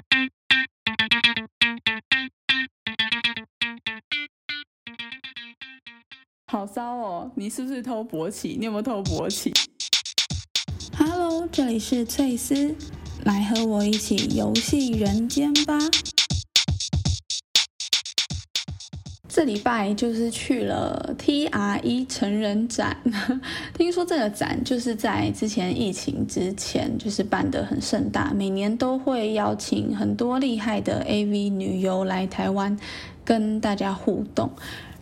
好骚哦！你是不是偷勃起？你有没有偷勃起？Hello，这里是翠丝，来和我一起游戏人间吧。这礼拜就是去了 TRE 成人展，听说这个展就是在之前疫情之前就是办得很盛大，每年都会邀请很多厉害的 AV 女优来台湾跟大家互动。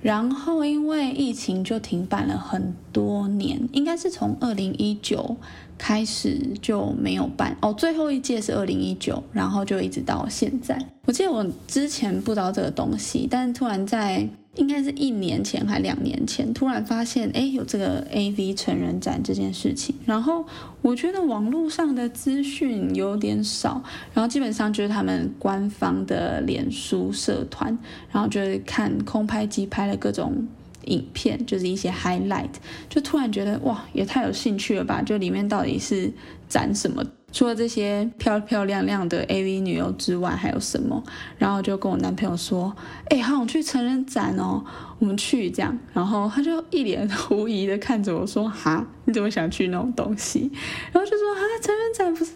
然后因为疫情就停办了很多年，应该是从二零一九开始就没有办哦，最后一届是二零一九，然后就一直到现在。我记得我之前不知道这个东西，但突然在。应该是一年前还两年前，突然发现哎有这个 A V 成人展这件事情，然后我觉得网络上的资讯有点少，然后基本上就是他们官方的脸书社团，然后就是看空拍机拍了各种影片，就是一些 highlight，就突然觉得哇也太有兴趣了吧，就里面到底是展什么？除了这些漂漂亮亮的 AV 女优之外，还有什么？然后就跟我男朋友说：“哎，好想去成人展哦，我们去这样。”然后他就一脸狐疑的看着我说：“哈，你怎么想去那种东西？”然后就说：“啊，成人展不是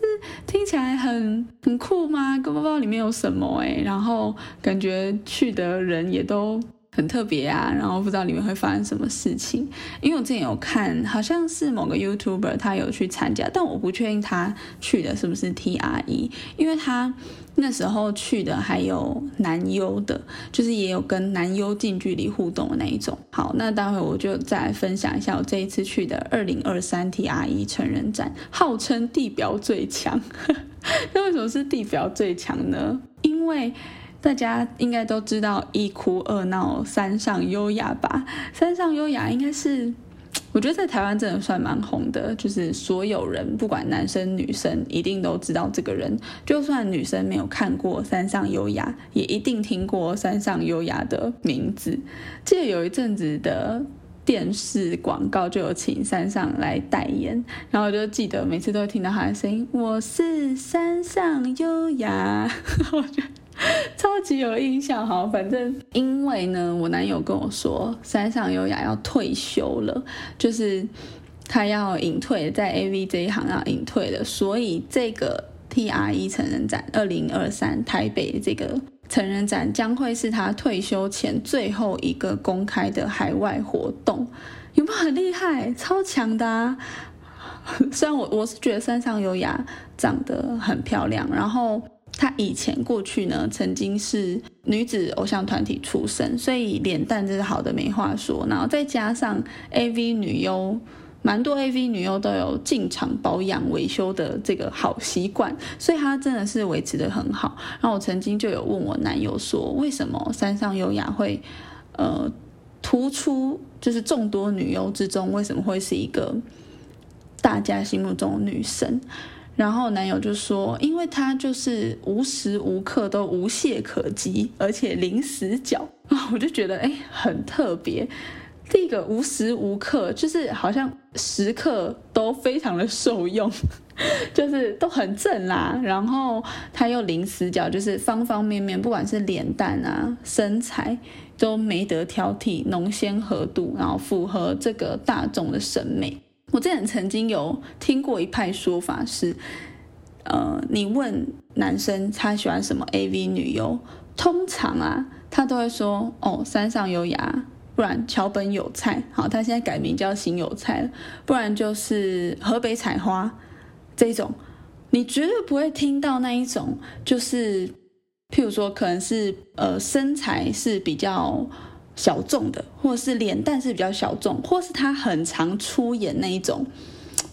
听起来很很酷吗？根本不知道里面有什么哎。”然后感觉去的人也都。很特别啊，然后不知道里面会发生什么事情。因为我之前有看，好像是某个 YouTuber 他有去参加，但我不确定他去的是不是 TRE，因为他那时候去的还有男优的，就是也有跟男优近距离互动的那一种。好，那待会我就再来分享一下我这一次去的二零二三 TRE 成人展，号称地表最强。那为什么是地表最强呢？因为大家应该都知道一哭二闹三上优雅吧？三上优雅应该是，我觉得在台湾真的算蛮红的，就是所有人不管男生女生一定都知道这个人，就算女生没有看过三上优雅，也一定听过三上优雅的名字。记得有一阵子的电视广告就有请山上来代言，然后我就记得每次都会听到他的声音，我是山上优雅，我觉。超级有印象哈，反正因为呢，我男友跟我说山上优雅要退休了，就是他要隐退，在 AV 这一行要隐退了，所以这个 TRE 成人展二零二三台北这个成人展将会是他退休前最后一个公开的海外活动，有没有很厉害？超强的啊！虽然我我是觉得山上优雅长得很漂亮，然后。她以前过去呢，曾经是女子偶像团体出身，所以脸蛋真是好的没话说。然后再加上 AV 女优，蛮多 AV 女优都有进场保养维修的这个好习惯，所以她真的是维持的很好。然后我曾经就有问我男友说，为什么山上优雅会呃突出，就是众多女优之中，为什么会是一个大家心目中的女神？然后男友就说，因为他就是无时无刻都无懈可击，而且零死角啊，我就觉得哎很特别。第一个无时无刻就是好像时刻都非常的受用，就是都很正啦。然后他又零死角，就是方方面面，不管是脸蛋啊、身材都没得挑剔，浓鲜合度，然后符合这个大众的审美。我之前曾经有听过一派说法是，呃，你问男生他喜欢什么 AV 女优，通常啊，他都会说哦，山上有雅，不然桥本有菜，好，他现在改名叫新有菜了，不然就是河北采花这种，你绝对不会听到那一种，就是譬如说可能是呃身材是比较。小众的，或者是脸蛋是比较小众，或是他很常出演那一种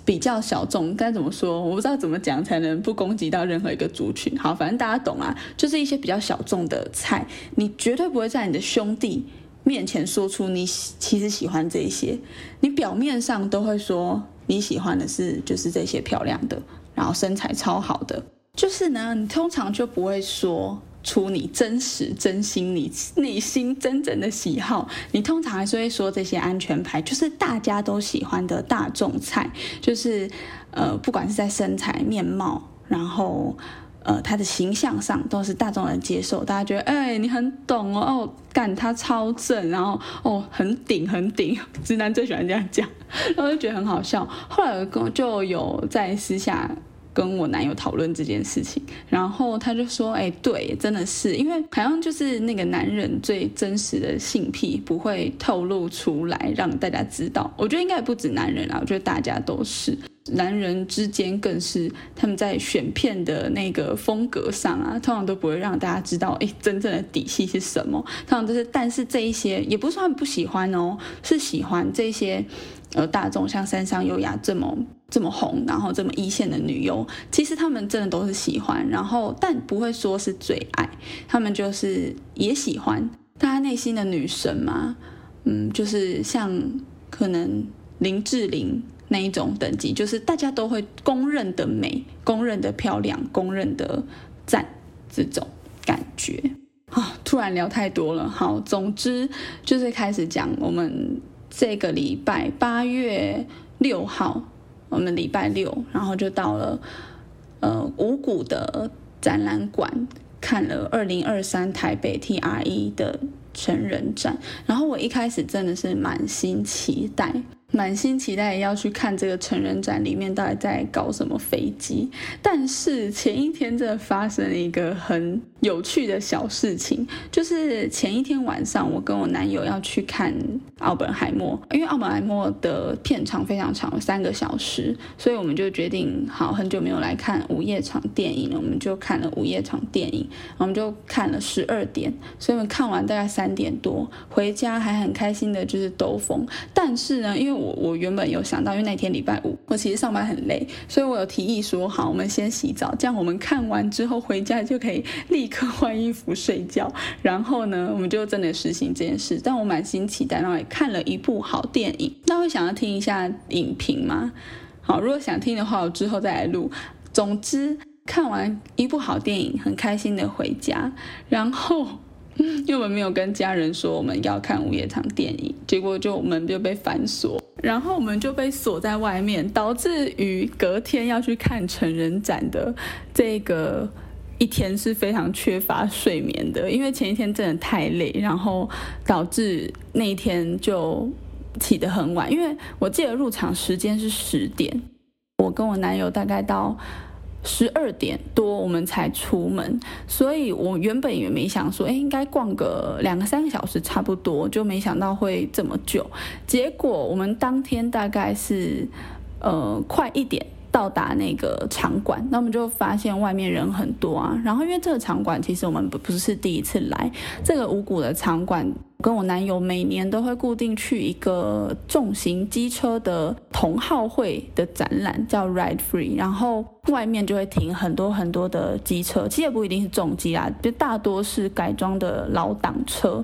比较小众，该怎么说？我不知道怎么讲才能不攻击到任何一个族群。好，反正大家懂啊，就是一些比较小众的菜，你绝对不会在你的兄弟面前说出你其实喜欢这些，你表面上都会说你喜欢的是就是这些漂亮的，然后身材超好的，就是呢，你通常就不会说。出你真实、真心、你内心真正的喜好，你通常还是会说这些安全牌，就是大家都喜欢的大众菜，就是呃，不管是在身材、面貌，然后呃，他的形象上都是大众人接受，大家觉得，哎，你很懂哦，哦，干他超正，然后哦，很顶很顶，直男最喜欢这样讲，然后就觉得很好笑。后来跟就有在私下跟我男友讨论这件事情，然后他就说，哎，对，真的是，因为好像就是那个男人最真实的性癖不会透露出来让大家知道，我觉得应该也不止男人啊，我觉得大家都是。男人之间更是他们在选片的那个风格上啊，通常都不会让大家知道，哎，真正的底细是什么。通常都是，但是这一些也不是他们不喜欢哦，是喜欢这些呃大众像山上优雅这么这么红，然后这么一线的女优，其实他们真的都是喜欢，然后但不会说是最爱，他们就是也喜欢，大家内心的女神嘛，嗯，就是像可能林志玲。那一种等级，就是大家都会公认的美、公认的漂亮、公认的赞，这种感觉啊。突然聊太多了，好，总之就是开始讲我们这个礼拜八月六号，我们礼拜六，然后就到了呃五谷的展览馆，看了二零二三台北 TRE 的成人展，然后我一开始真的是满心期待。满心期待要去看这个成人展，里面到底在搞什么飞机？但是前一天真的发生了一个很有趣的小事情，就是前一天晚上，我跟我男友要去看奥本海默，因为奥本海默的片长非常长，三个小时，所以我们就决定，好，很久没有来看午夜场电影了，我们就看了午夜场电影，我们就看了十二点，所以我们看完大概三点多回家，还很开心的就是兜风，但是呢，因为我我原本有想到，因为那天礼拜五，我其实上班很累，所以我有提议说，好，我们先洗澡，这样我们看完之后回家就可以立刻换衣服睡觉。然后呢，我们就真的实行这件事。但我满心期待，然后也看了一部好电影。那会想要听一下影评吗？好，如果想听的话，我之后再来录。总之，看完一部好电影，很开心的回家，然后。因为我们没有跟家人说我们要看午夜场电影，结果就门就被反锁，然后我们就被锁在外面，导致于隔天要去看成人展的这个一天是非常缺乏睡眠的，因为前一天真的太累，然后导致那一天就起得很晚，因为我记得入场时间是十点，我跟我男友大概到。十二点多我们才出门，所以我原本也没想说，哎，应该逛个两个三个小时差不多，就没想到会这么久。结果我们当天大概是，呃，快一点。到达那个场馆，那我们就发现外面人很多啊。然后因为这个场馆其实我们不不是第一次来，这个五谷的场馆，跟我男友每年都会固定去一个重型机车的同好会的展览，叫 Ride Free。然后外面就会停很多很多的机车，其实也不一定是重机啊，就大多是改装的老挡车。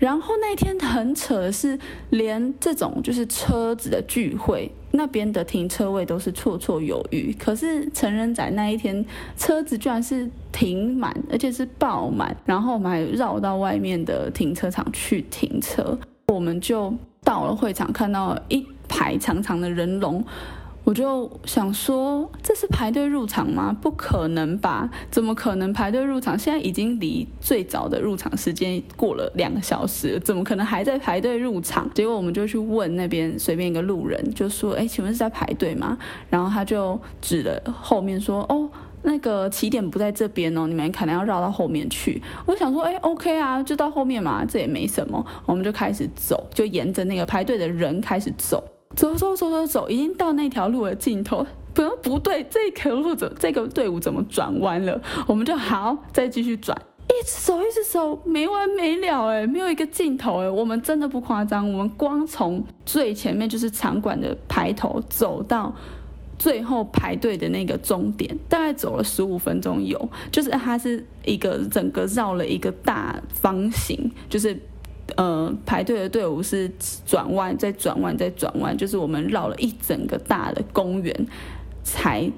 然后那天很扯的是，连这种就是车子的聚会，那边的停车位都是绰绰有余。可是成人仔那一天，车子居然是停满，而且是爆满。然后我们还绕到外面的停车场去停车，我们就到了会场，看到一排长长的人龙。我就想说，这是排队入场吗？不可能吧？怎么可能排队入场？现在已经离最早的入场时间过了两个小时，怎么可能还在排队入场？结果我们就去问那边随便一个路人，就说：“哎，请问是在排队吗？”然后他就指了后面说：“哦，那个起点不在这边哦，你们可能要绕到后面去。”我想说：“哎，OK 啊，就到后面嘛，这也没什么。”我们就开始走，就沿着那个排队的人开始走。走走走走走，已经到那条路的尽头。不不对，这条路怎这个队伍怎么转弯了？我们就好再继续转，一直走一直走，没完没了哎，没有一个尽头哎。我们真的不夸张，我们光从最前面就是场馆的排头走到最后排队的那个终点，大概走了十五分钟有，就是它是一个整个绕了一个大方形，就是。呃，排队的队伍是转弯，再转弯，再转弯，就是我们绕了一整个大的公园，才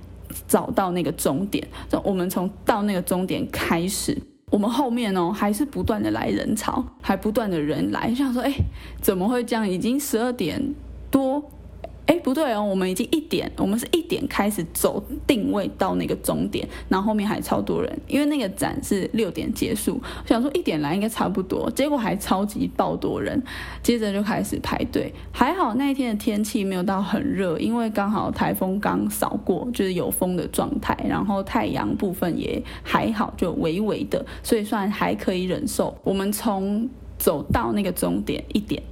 找到那个终点。我们从到那个终点开始，我们后面哦还是不断的来人潮，还不断的人来，想说，哎，怎么会这样？已经十二点多。哎，不对哦，我们已经一点，我们是一点开始走定位到那个终点，然后后面还超多人，因为那个展是六点结束，想说一点来应该差不多，结果还超级爆多人，接着就开始排队。还好那一天的天气没有到很热，因为刚好台风刚扫过，就是有风的状态，然后太阳部分也还好，就微微的，所以算还可以忍受。我们从走到那个终点一点。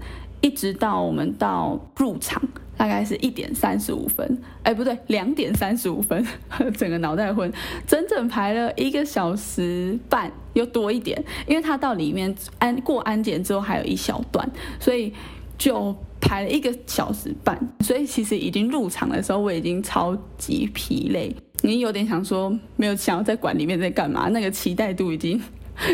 一直到我们到入场，大概是一点三十五分，哎，不对，两点三十五分，整个脑袋昏，整整排了一个小时半，又多一点，因为他到里面安过安检之后还有一小段，所以就排了一个小时半，所以其实已经入场的时候，我已经超级疲累，你有点想说没有想要在馆里面在干嘛，那个期待度已经。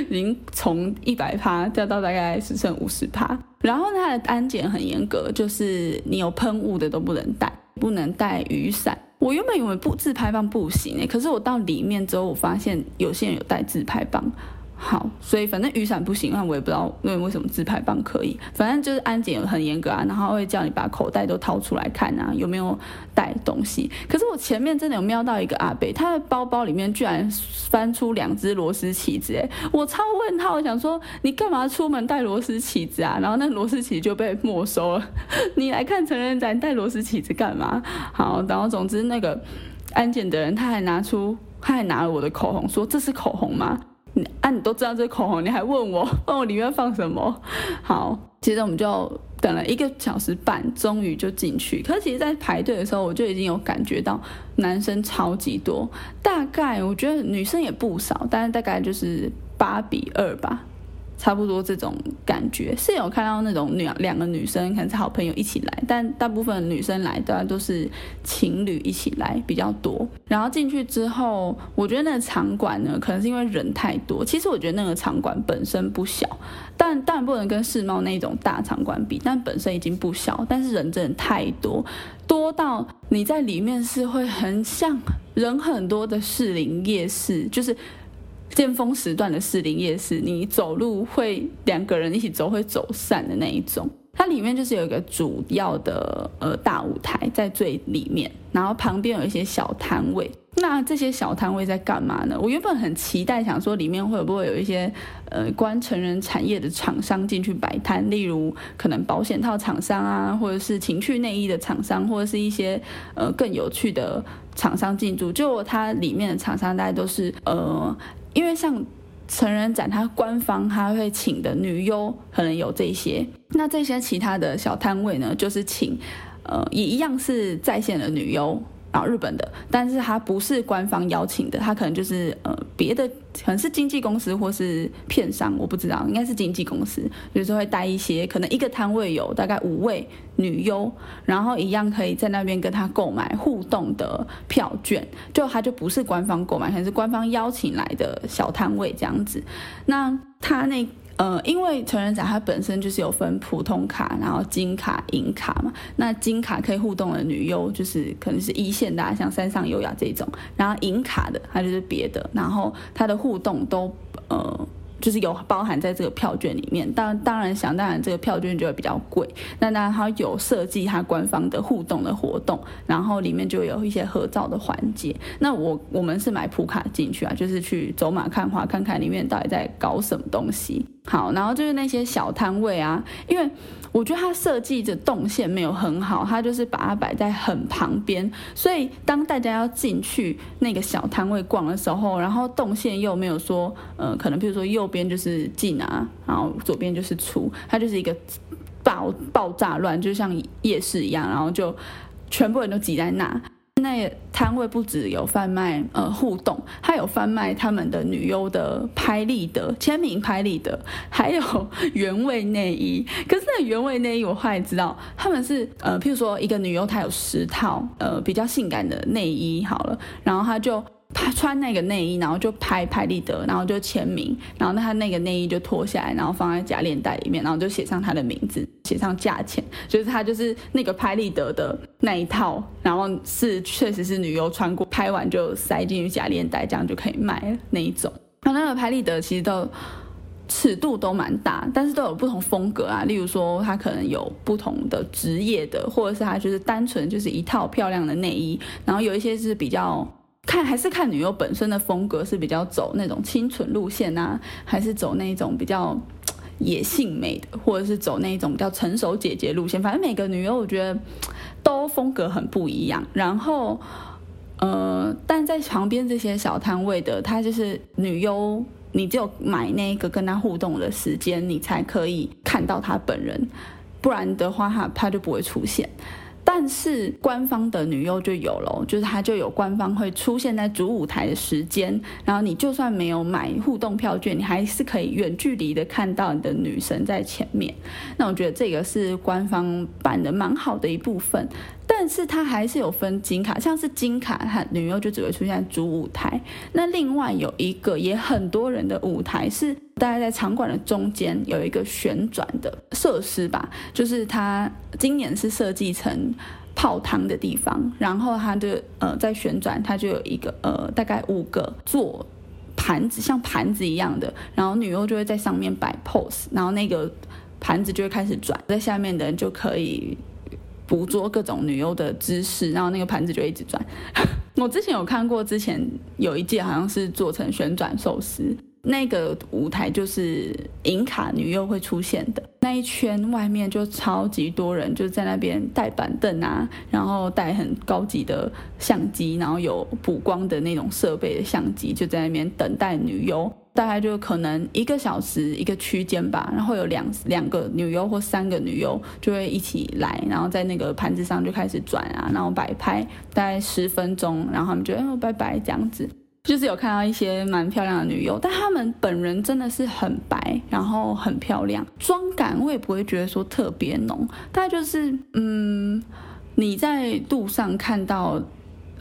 已经从一百趴掉到大概只剩五十趴，然后它的安检很严格，就是你有喷雾的都不能带，不能带雨伞。我原本以为不自拍棒不行诶，可是我到里面之后，我发现有些人有带自拍棒。好，所以反正雨伞不行，那我也不知道为为什么自拍棒可以。反正就是安检很严格啊，然后会叫你把口袋都掏出来看啊，有没有带东西。可是我前面真的有瞄到一个阿北，他的包包里面居然翻出两只螺丝起子，哎，我超问号，想说你干嘛出门带螺丝起子啊？然后那螺丝起就被没收了。你来看成人展带螺丝起子干嘛？好，然后总之那个安检的人他还拿出，他还拿了我的口红，说这是口红吗？你啊，你都知道这口红，你还问我 问我里面放什么？好，接着我们就等了一个小时半，终于就进去。可是其实，在排队的时候，我就已经有感觉到男生超级多，大概我觉得女生也不少，但是大概就是八比二吧。差不多这种感觉是有看到那种女两个女生可能是好朋友一起来，但大部分女生来的都是情侣一起来比较多。然后进去之后，我觉得那个场馆呢，可能是因为人太多。其实我觉得那个场馆本身不小，但当然不能跟世贸那种大场馆比，但本身已经不小。但是人真的太多，多到你在里面是会很像人很多的士林夜市，就是。尖峰时段的士林夜市，你走路会两个人一起走会走散的那一种。它里面就是有一个主要的呃大舞台在最里面，然后旁边有一些小摊位。那这些小摊位在干嘛呢？我原本很期待想说里面会不会有一些呃关成人产业的厂商进去摆摊，例如可能保险套厂商啊，或者是情趣内衣的厂商，或者是一些呃更有趣的厂商进驻。就它里面的厂商大概都是呃。因为像成人展，它官方它会请的女优可能有这些，那这些其他的小摊位呢，就是请，呃，也一样是在线的女优。然后日本的，但是它不是官方邀请的，它可能就是呃别的，可能是经纪公司或是片商，我不知道，应该是经纪公司，就是会带一些，可能一个摊位有大概五位女优，然后一样可以在那边跟他购买互动的票券，就他就不是官方购买，可能是官方邀请来的小摊位这样子，那他那。呃，因为成人展它本身就是有分普通卡，然后金卡、银卡嘛。那金卡可以互动的女优就是可能是一线的，像山上优雅这种。然后银卡的它就是别的，然后它的互动都呃。就是有包含在这个票券里面，当当然想当然这个票券就会比较贵。那当然它有设计它官方的互动的活动，然后里面就有一些合照的环节。那我我们是买普卡进去啊，就是去走马看花，看看里面到底在搞什么东西。好，然后就是那些小摊位啊，因为。我觉得它设计的动线没有很好，它就是把它摆在很旁边，所以当大家要进去那个小摊位逛的时候，然后动线又没有说，呃，可能比如说右边就是进啊，然后左边就是出，它就是一个爆爆炸乱，就像夜市一样，然后就全部人都挤在那。那摊位不止有贩卖呃互动，还有贩卖他们的女优的拍立得、签名拍立得，还有原味内衣。可是那原味内衣，我后来知道他们是呃，譬如说一个女优她有十套呃比较性感的内衣好了，然后她就。他穿那个内衣，然后就拍拍立得，然后就签名，然后那他那个内衣就脱下来，然后放在夹链袋里面，然后就写上他的名字，写上价钱，就是他就是那个拍立得的那一套，然后是确实是女优穿过，拍完就塞进去夹链袋，这样就可以卖了那一种。他那个拍立得其实都。尺度都蛮大，但是都有不同风格啊。例如说，他可能有不同的职业的，或者是他就是单纯就是一套漂亮的内衣，然后有一些是比较看还是看女优本身的风格是比较走那种清纯路线啊，还是走那种比较野性美的，或者是走那种比较成熟姐姐路线。反正每个女优我觉得都风格很不一样。然后，呃，但在旁边这些小摊位的，她就是女优。你只有买那个跟他互动的时间，你才可以看到他本人，不然的话，他他就不会出现。但是官方的女优就有了，就是她就有官方会出现在主舞台的时间，然后你就算没有买互动票券，你还是可以远距离的看到你的女神在前面。那我觉得这个是官方办的蛮好的一部分。但是它还是有分金卡，像是金卡和女优就只会出现在主舞台。那另外有一个也很多人的舞台是大概在场馆的中间有一个旋转的设施吧，就是它今年是设计成泡汤的地方，然后它就呃在旋转，它就有一个呃大概五个座盘子，像盘子一样的，然后女优就会在上面摆 pose，然后那个盘子就会开始转，在下面的人就可以。捕捉各种女优的姿势，然后那个盘子就一直转。我之前有看过，之前有一届好像是做成旋转寿司，那个舞台就是银卡女优会出现的那一圈，外面就超级多人，就在那边带板凳啊，然后带很高级的相机，然后有补光的那种设备的相机，就在那边等待女优。大概就可能一个小时一个区间吧，然后有两两个女优或三个女优就会一起来，然后在那个盘子上就开始转啊，然后摆拍，大概十分钟，然后他们就哎拜拜这样子，就是有看到一些蛮漂亮的女优，但她们本人真的是很白，然后很漂亮，妆感我也不会觉得说特别浓，大概就是嗯你在路上看到。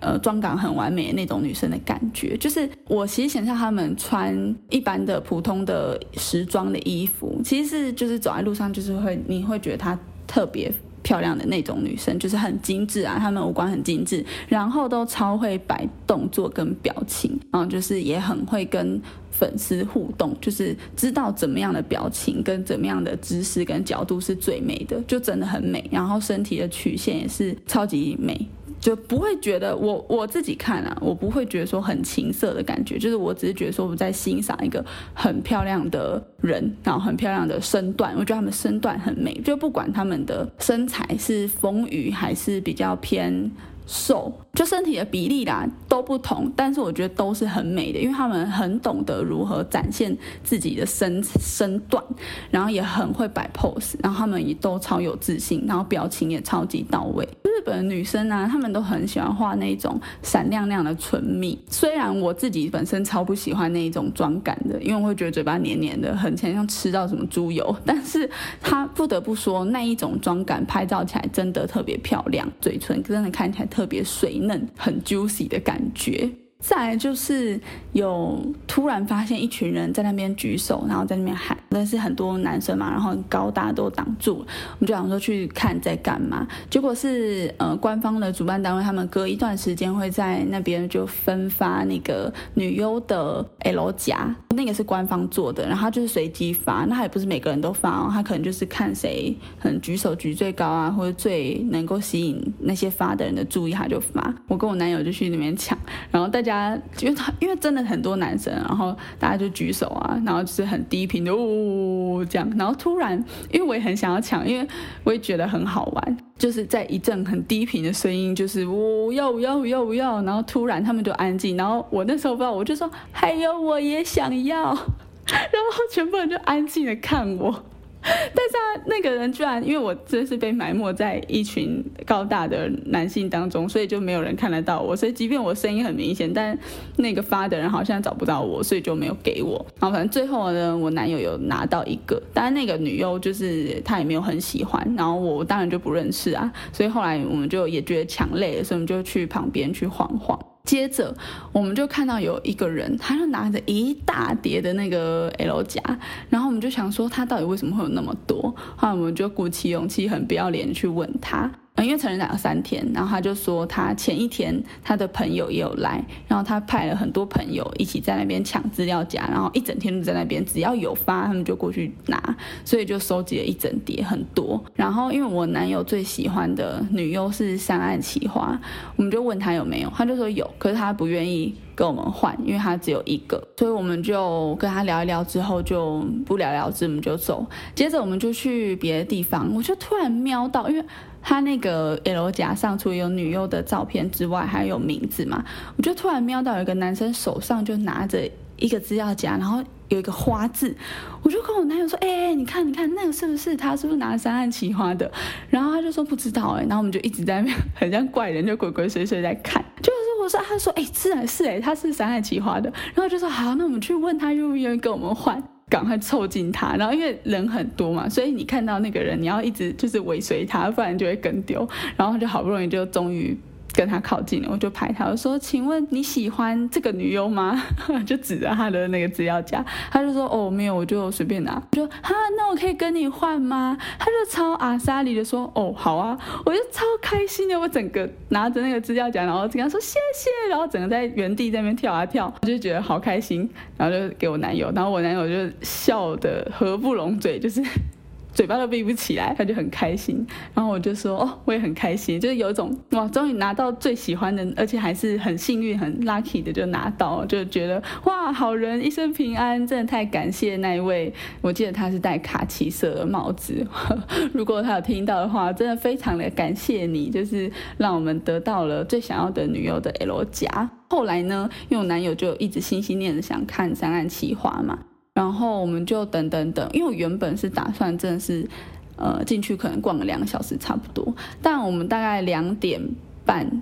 呃，妆感很完美的那种女生的感觉，就是我其实想象她们穿一般的普通的时装的衣服，其实是就是走在路上就是会你会觉得她特别漂亮的那种女生，就是很精致啊，她们五官很精致，然后都超会摆动作跟表情，然后就是也很会跟粉丝互动，就是知道怎么样的表情跟怎么样的姿势跟角度是最美的，就真的很美，然后身体的曲线也是超级美。就不会觉得我我自己看啊，我不会觉得说很情色的感觉，就是我只是觉得说我在欣赏一个很漂亮的人，然后很漂亮的身段，我觉得他们身段很美，就不管他们的身材是丰腴还是比较偏。瘦就身体的比例啦都不同，但是我觉得都是很美的，因为他们很懂得如何展现自己的身身段，然后也很会摆 pose，然后他们也都超有自信，然后表情也超级到位。日本女生啊，她们都很喜欢画那种闪亮亮的唇蜜，虽然我自己本身超不喜欢那一种妆感的，因为我会觉得嘴巴黏黏的，很像吃到什么猪油，但是她不得不说那一种妆感拍照起来真的特别漂亮，嘴唇真的看起来。特别水嫩、很 juicy 的感觉。再来就是有突然发现一群人在那边举手，然后在那边喊，但是很多男生嘛，然后高，大都挡住。我们就想说去看在干嘛，结果是呃官方的主办单位，他们隔一段时间会在那边就分发那个女优的 L 夹，那个是官方做的，然后就是随机发，那他也不是每个人都发哦，他可能就是看谁很举手举最高啊，或者最能够吸引那些发的人的注意，他就发。我跟我男友就去那边抢，然后大家。因为他因为真的很多男生，然后大家就举手啊，然后就是很低频的呜呜呜这样，然后突然，因为我也很想要抢，因为我也觉得很好玩，就是在一阵很低频的声音，就是我要我要我要我要，然后突然他们就安静，然后我那时候不知道，我就说还有我也想要，然后全部人就安静的看我。但是啊，那个人居然因为我真是被埋没在一群高大的男性当中，所以就没有人看得到我。所以即便我声音很明显，但那个发的人好像找不到我，所以就没有给我。然后反正最后呢，我男友有拿到一个，但是那个女优就是他也没有很喜欢，然后我当然就不认识啊。所以后来我们就也觉得抢累了，所以我们就去旁边去晃晃。接着，我们就看到有一个人，他就拿着一大叠的那个 L 夹，然后我们就想说他到底为什么会有那么多？后来我们就鼓起勇气，很不要脸去问他。因为成人展有三天，然后他就说他前一天他的朋友也有来，然后他派了很多朋友一起在那边抢资料夹，然后一整天都在那边，只要有发他们就过去拿，所以就收集了一整叠很多。然后因为我男友最喜欢的女优是三岸奇花，我们就问他有没有，他就说有，可是他不愿意跟我们换，因为他只有一个，所以我们就跟他聊一聊之后就不了了之，我们就走。接着我们就去别的地方，我就突然瞄到，因为。他那个 L 夹上除有女优的照片之外，还有名字嘛？我就突然瞄到有一个男生手上就拿着一个资料夹，然后有一个花字，我就跟我男友说：“哎，你看，你看那个是不是他？是不是拿三岸奇花的？”然后他就说不知道哎，然后我们就一直在那边很像怪人，就鬼鬼祟祟在看。就是我说，他说：“哎，是啊，是哎，他是三岸奇花的。”然后就说：“好，那我们去问他愿不愿意跟我们换。”赶快凑近他，然后因为人很多嘛，所以你看到那个人，你要一直就是尾随他，不然就会跟丢。然后就好不容易就终于。跟他靠近，我就拍他，我说：“请问你喜欢这个女优吗？” 就指着他的那个资料夹，他就说：“哦，没有，我就随便拿。”我说：“哈，那我可以跟你换吗？”他就超阿莎里的说：“哦，好啊。”我就超开心的，我整个拿着那个资料夹，然后跟他说谢谢，然后整个在原地在那边跳啊跳，我就觉得好开心，然后就给我男友，然后我男友就笑得合不拢嘴，就是。嘴巴都闭不起来，他就很开心。然后我就说：“哦，我也很开心，就是有一种哇，终于拿到最喜欢的，而且还是很幸运、很 lucky 的就拿到，就觉得哇，好人一生平安，真的太感谢那一位。我记得他是戴卡其色的帽子，如果他有听到的话，真的非常的感谢你，就是让我们得到了最想要的女友的 L 夹。后来呢，因为我男友就一直心心念着想看《三岸奇花》嘛。”然后我们就等等等，因为我原本是打算真的是，呃，进去可能逛个两个小时差不多，但我们大概两点半，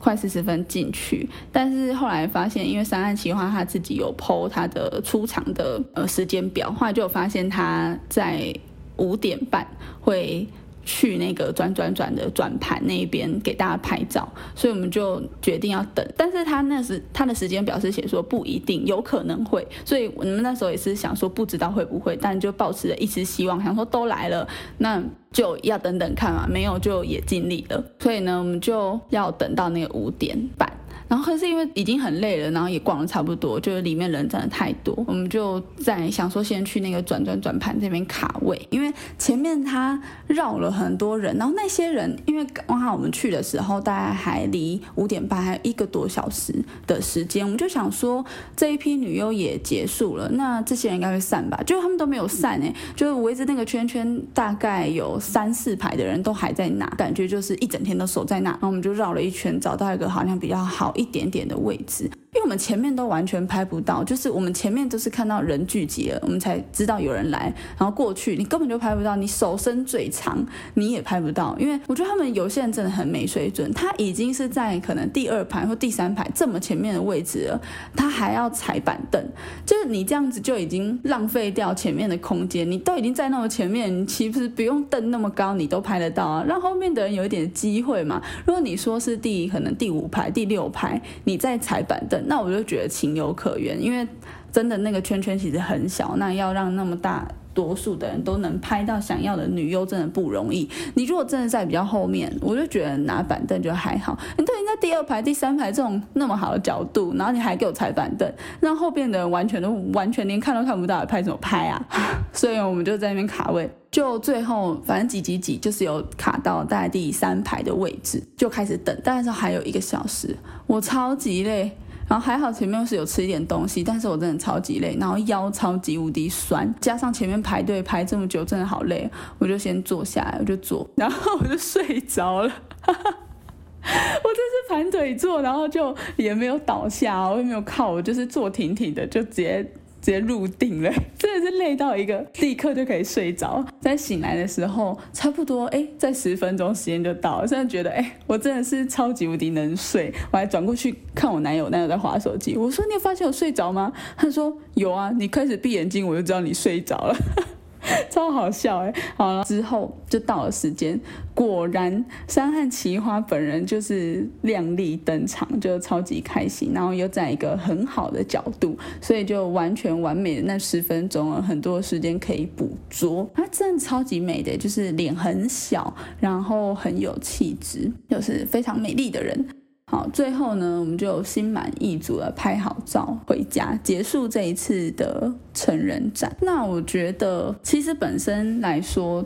快四十分进去，但是后来发现，因为三岸奇花他自己有 PO 他的出场的呃时间表，后来就发现他在五点半会。去那个转转转的转盘那边给大家拍照，所以我们就决定要等。但是他那时他的时间表是写说不一定，有可能会，所以我们那时候也是想说不知道会不会，但就保持着一丝希望，想说都来了，那就要等等看嘛，没有就也尽力了。所以呢，我们就要等到那个五点半。然后可是因为已经很累了，然后也逛的差不多，就是里面人真的太多，我们就在想说先去那个转转转盘这边卡位，因为前面他绕了很多人，然后那些人因为刚好我们去的时候大概还离五点半还有一个多小时的时间，我们就想说这一批女优也结束了，那这些人应该会散吧？就他们都没有散哎，就是围着那个圈圈大概有三四排的人都还在那，感觉就是一整天都守在那，然后我们就绕了一圈，找到一个好像比较好。一点点的位置。因为我们前面都完全拍不到，就是我们前面都是看到人聚集了，我们才知道有人来，然后过去你根本就拍不到，你手伸最长你也拍不到，因为我觉得他们有些人真的很没水准，他已经是在可能第二排或第三排这么前面的位置了，他还要踩板凳，就是你这样子就已经浪费掉前面的空间，你都已经在那么前面，你其实不用凳那么高，你都拍得到啊，让后面的人有一点机会嘛。如果你说是第可能第五排、第六排，你再踩板凳。那我就觉得情有可原，因为真的那个圈圈其实很小，那要让那么大多数的人都能拍到想要的女优，真的不容易。你如果真的在比较后面，我就觉得拿板凳就还好。你都已经在第二排、第三排这种那么好的角度，然后你还给我踩板凳，让后边的人完全都完全连看都看不到，拍什么拍啊？所以我们就在那边卡位，就最后反正挤挤挤，就是有卡到大概第三排的位置，就开始等。但是还有一个小时，我超级累。然后还好前面是有吃一点东西，但是我真的超级累，然后腰超级无敌酸，加上前面排队排这么久，真的好累，我就先坐下来，我就坐，然后我就睡着了，我就是盘腿坐，然后就也没有倒下，我也没有靠，我就是坐挺挺的，就直接。直接入定了，真的是累到一个立刻就可以睡着。在醒来的时候，差不多哎，在十分钟时间就到了。现在觉得哎，我真的是超级无敌能睡。我还转过去看我男友，男友在划手机。我说：“你有发现我睡着吗？”他说：“有啊，你开始闭眼睛，我就知道你睡着了。” 超好笑哎！好了，之后就到了时间，果然山汉奇花本人就是亮丽登场，就超级开心，然后又在一个很好的角度，所以就完全完美的那十分钟了，很多时间可以捕捉。她真的超级美的，就是脸很小，然后很有气质，就是非常美丽的人。好，最后呢，我们就心满意足的拍好照回家，结束这一次的成人展。那我觉得，其实本身来说，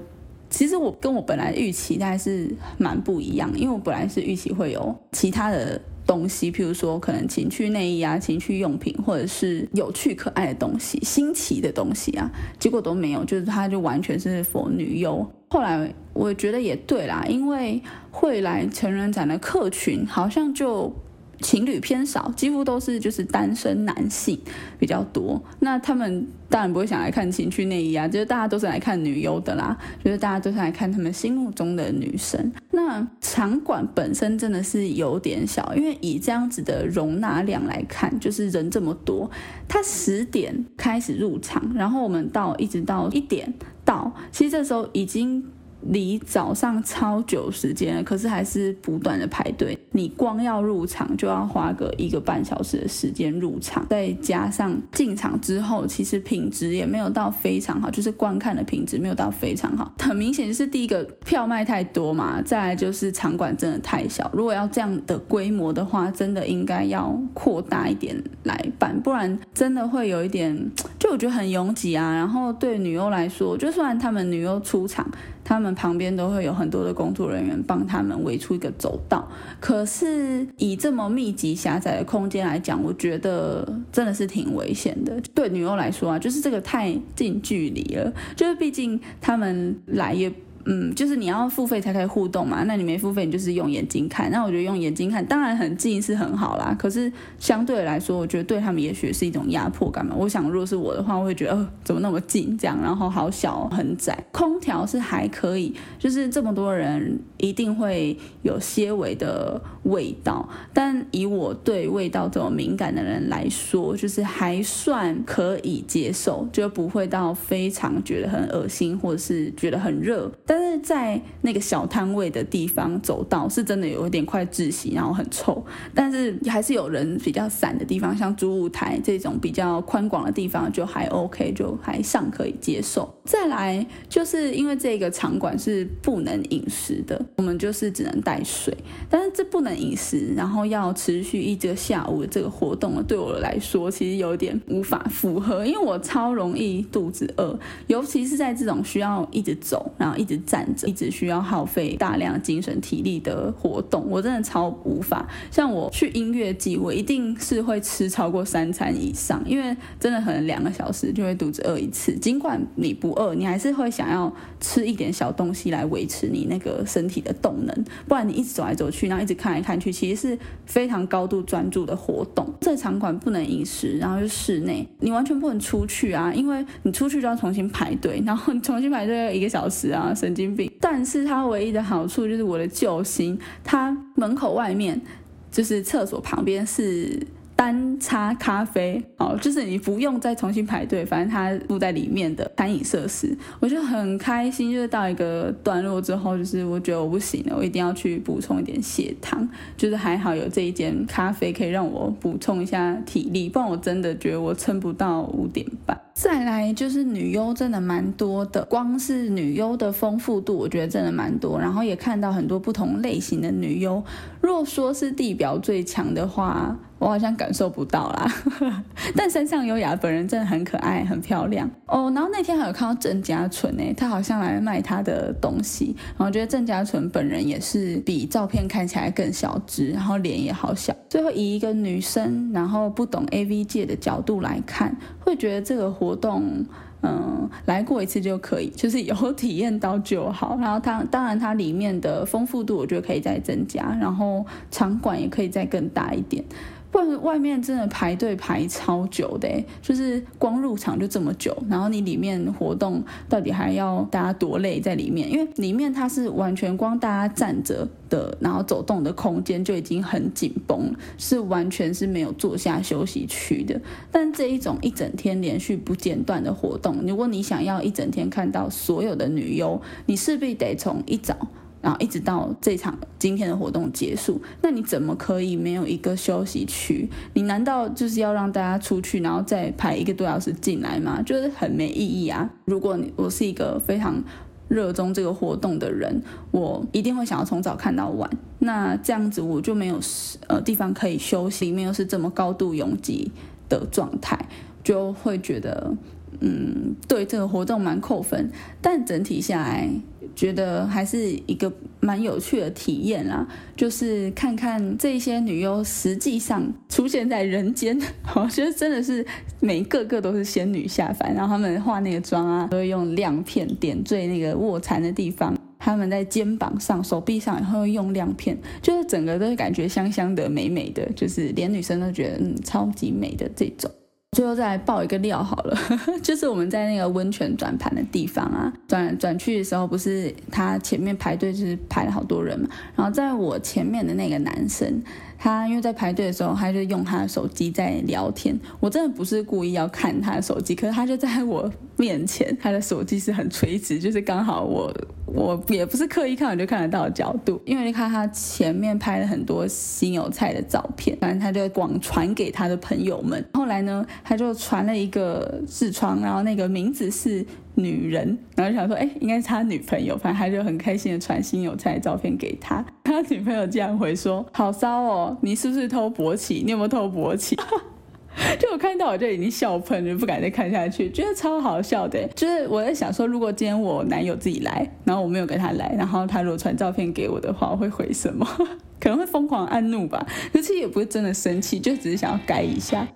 其实我跟我本来预期大概是蛮不一样，因为我本来是预期会有其他的东西，譬如说可能情趣内衣啊、情趣用品，或者是有趣可爱的东西、新奇的东西啊，结果都没有，就是它就完全是佛女优。后来我觉得也对啦，因为会来成人展的客群好像就情侣偏少，几乎都是就是单身男性比较多。那他们当然不会想来看情趣内衣啊，就是大家都是来看女优的啦，就是大家都是来看他们心目中的女神。那场馆本身真的是有点小，因为以这样子的容纳量来看，就是人这么多，它十点开始入场，然后我们到一直到一点。到，其实这时候已经离早上超久时间，可是还是不断的排队。你光要入场就要花个一个半小时的时间入场，再加上进场之后，其实品质也没有到非常好，就是观看的品质没有到非常好。很明显是第一个票卖太多嘛，再来就是场馆真的太小。如果要这样的规模的话，真的应该要扩大一点来办，不然真的会有一点。就我觉得很拥挤啊，然后对女优来说，就算他们女优出场，他们旁边都会有很多的工作人员帮他们围出一个走道。可是以这么密集狭窄的空间来讲，我觉得真的是挺危险的。对女优来说啊，就是这个太近距离了，就是毕竟他们来也。嗯，就是你要付费才可以互动嘛，那你没付费，你就是用眼睛看。那我觉得用眼睛看，当然很近是很好啦。可是相对来说，我觉得对他们也许是一种压迫感嘛。我想，如果是我的话，我会觉得，怎么那么近这样，然后好小很窄。空调是还可以，就是这么多人一定会有些微的味道。但以我对味道这么敏感的人来说，就是还算可以接受，就不会到非常觉得很恶心，或者是觉得很热。但是在那个小摊位的地方走道是真的有一点快窒息，然后很臭。但是还是有人比较散的地方，像主舞台这种比较宽广的地方就还 OK，就还尚可以接受。再来就是因为这个场馆是不能饮食的，我们就是只能带水。但是这不能饮食，然后要持续一个下午的这个活动，对我来说其实有点无法负荷，因为我超容易肚子饿，尤其是在这种需要一直走，然后一直。站着一直需要耗费大量精神体力的活动，我真的超无法。像我去音乐季，我一定是会吃超过三餐以上，因为真的可能两个小时就会肚子饿一次。尽管你不饿，你还是会想要吃一点小东西来维持你那个身体的动能，不然你一直走来走去，然后一直看来看去，其实是非常高度专注的活动。这场馆不能饮食，然后是室内，你完全不能出去啊，因为你出去就要重新排队，然后你重新排队要一个小时啊。神经病，但是它唯一的好处就是我的救星，它门口外面就是厕所旁边是。单插咖啡，哦，就是你不用再重新排队，反正它附在里面的餐饮设施，我就很开心。就是到一个段落之后，就是我觉得我不行了，我一定要去补充一点血糖。就是还好有这一间咖啡可以让我补充一下体力，不然我真的觉得我撑不到五点半。再来就是女优真的蛮多的，光是女优的丰富度，我觉得真的蛮多。然后也看到很多不同类型的女优。若说是地表最强的话，我好像感受不到啦，但山上优雅本人真的很可爱、很漂亮哦。然后那天还有看到郑嘉纯诶，他好像来卖他的东西。然后觉得郑嘉纯本人也是比照片看起来更小只，然后脸也好小。最后以一个女生，然后不懂 AV 界的角度来看，会觉得这个活动。嗯，来过一次就可以，就是有体验到就好。然后它当然它里面的丰富度，我觉得可以再增加，然后场馆也可以再更大一点。不然外面真的排队排超久的，就是光入场就这么久，然后你里面活动到底还要大家多累在里面？因为里面它是完全光大家站着的，然后走动的空间就已经很紧绷，是完全是没有坐下休息区的。但这一种一整天连续不间断的活动，如果你想要一整天看到所有的女优，你势必得从一早。然后一直到这场今天的活动结束，那你怎么可以没有一个休息区？你难道就是要让大家出去，然后再排一个多小时进来吗？就是很没意义啊！如果你我是一个非常热衷这个活动的人，我一定会想要从早看到晚。那这样子我就没有呃地方可以休息，里面又是这么高度拥挤的状态，就会觉得嗯对这个活动蛮扣分。但整体下来。觉得还是一个蛮有趣的体验啦，就是看看这些女优实际上出现在人间，我觉得真的是每个个都是仙女下凡，然后她们化那个妆啊，都会用亮片点缀那个卧蚕的地方，他们在肩膀上、手臂上也会用亮片，就是整个都是感觉香香的、美美的，就是连女生都觉得嗯超级美的这种。最后再来爆一个料好了，就是我们在那个温泉转盘的地方啊，转转去的时候，不是他前面排队就是排了好多人嘛，然后在我前面的那个男生。他因为在排队的时候，他就用他的手机在聊天。我真的不是故意要看他的手机，可是他就在我面前，他的手机是很垂直，就是刚好我我也不是刻意看，我就看得到的角度。因为你看他前面拍了很多新油菜的照片，反正他就广传给他的朋友们。后来呢，他就传了一个痔疮，然后那个名字是。女人，然后想说，哎，应该是他女朋友，反正他就很开心的传新有菜的照片给他。他女朋友竟然回说：“好骚哦，你是不是偷勃起？你有没有偷勃起？” 就我看到我就已经笑喷，就不敢再看下去，觉得超好笑的。就是我在想说，如果今天我男友自己来，然后我没有跟他来，然后他如果传照片给我的话，我会回什么？可能会疯狂按怒吧，可是也不是真的生气，就只是想要改一下。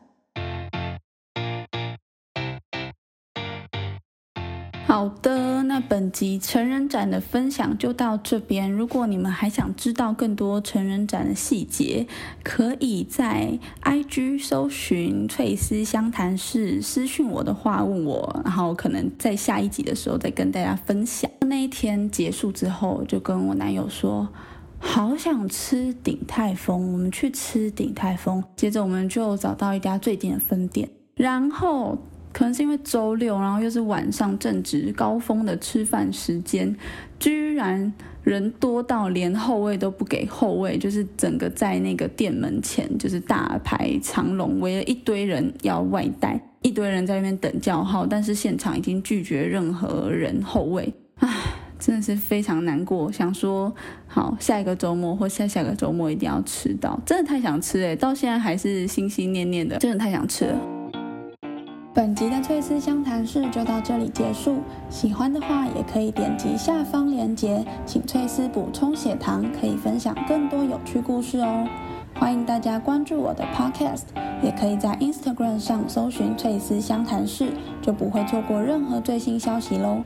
好的，那本集成人展的分享就到这边。如果你们还想知道更多成人展的细节，可以在 IG 搜寻翠丝相谈室私讯我的话问我，然后可能在下一集的时候再跟大家分享。那一天结束之后，就跟我男友说，好想吃鼎泰丰，我们去吃鼎泰丰。接着我们就找到一家最近的分店，然后。可能是因为周六，然后又是晚上正值高峰的吃饭时间，居然人多到连后位都不给后位，就是整个在那个店门前就是大排长龙，围了一堆人要外带，一堆人在那边等叫号，但是现场已经拒绝任何人后位，唉，真的是非常难过。想说好下一个周末或下下个周末一定要吃到，真的太想吃诶，到现在还是心心念念的，真的太想吃了。本集的翠丝相谈室就到这里结束，喜欢的话也可以点击下方链接，请翠丝补充血糖，可以分享更多有趣故事哦。欢迎大家关注我的 Podcast，也可以在 Instagram 上搜寻翠丝相谈室，就不会错过任何最新消息喽。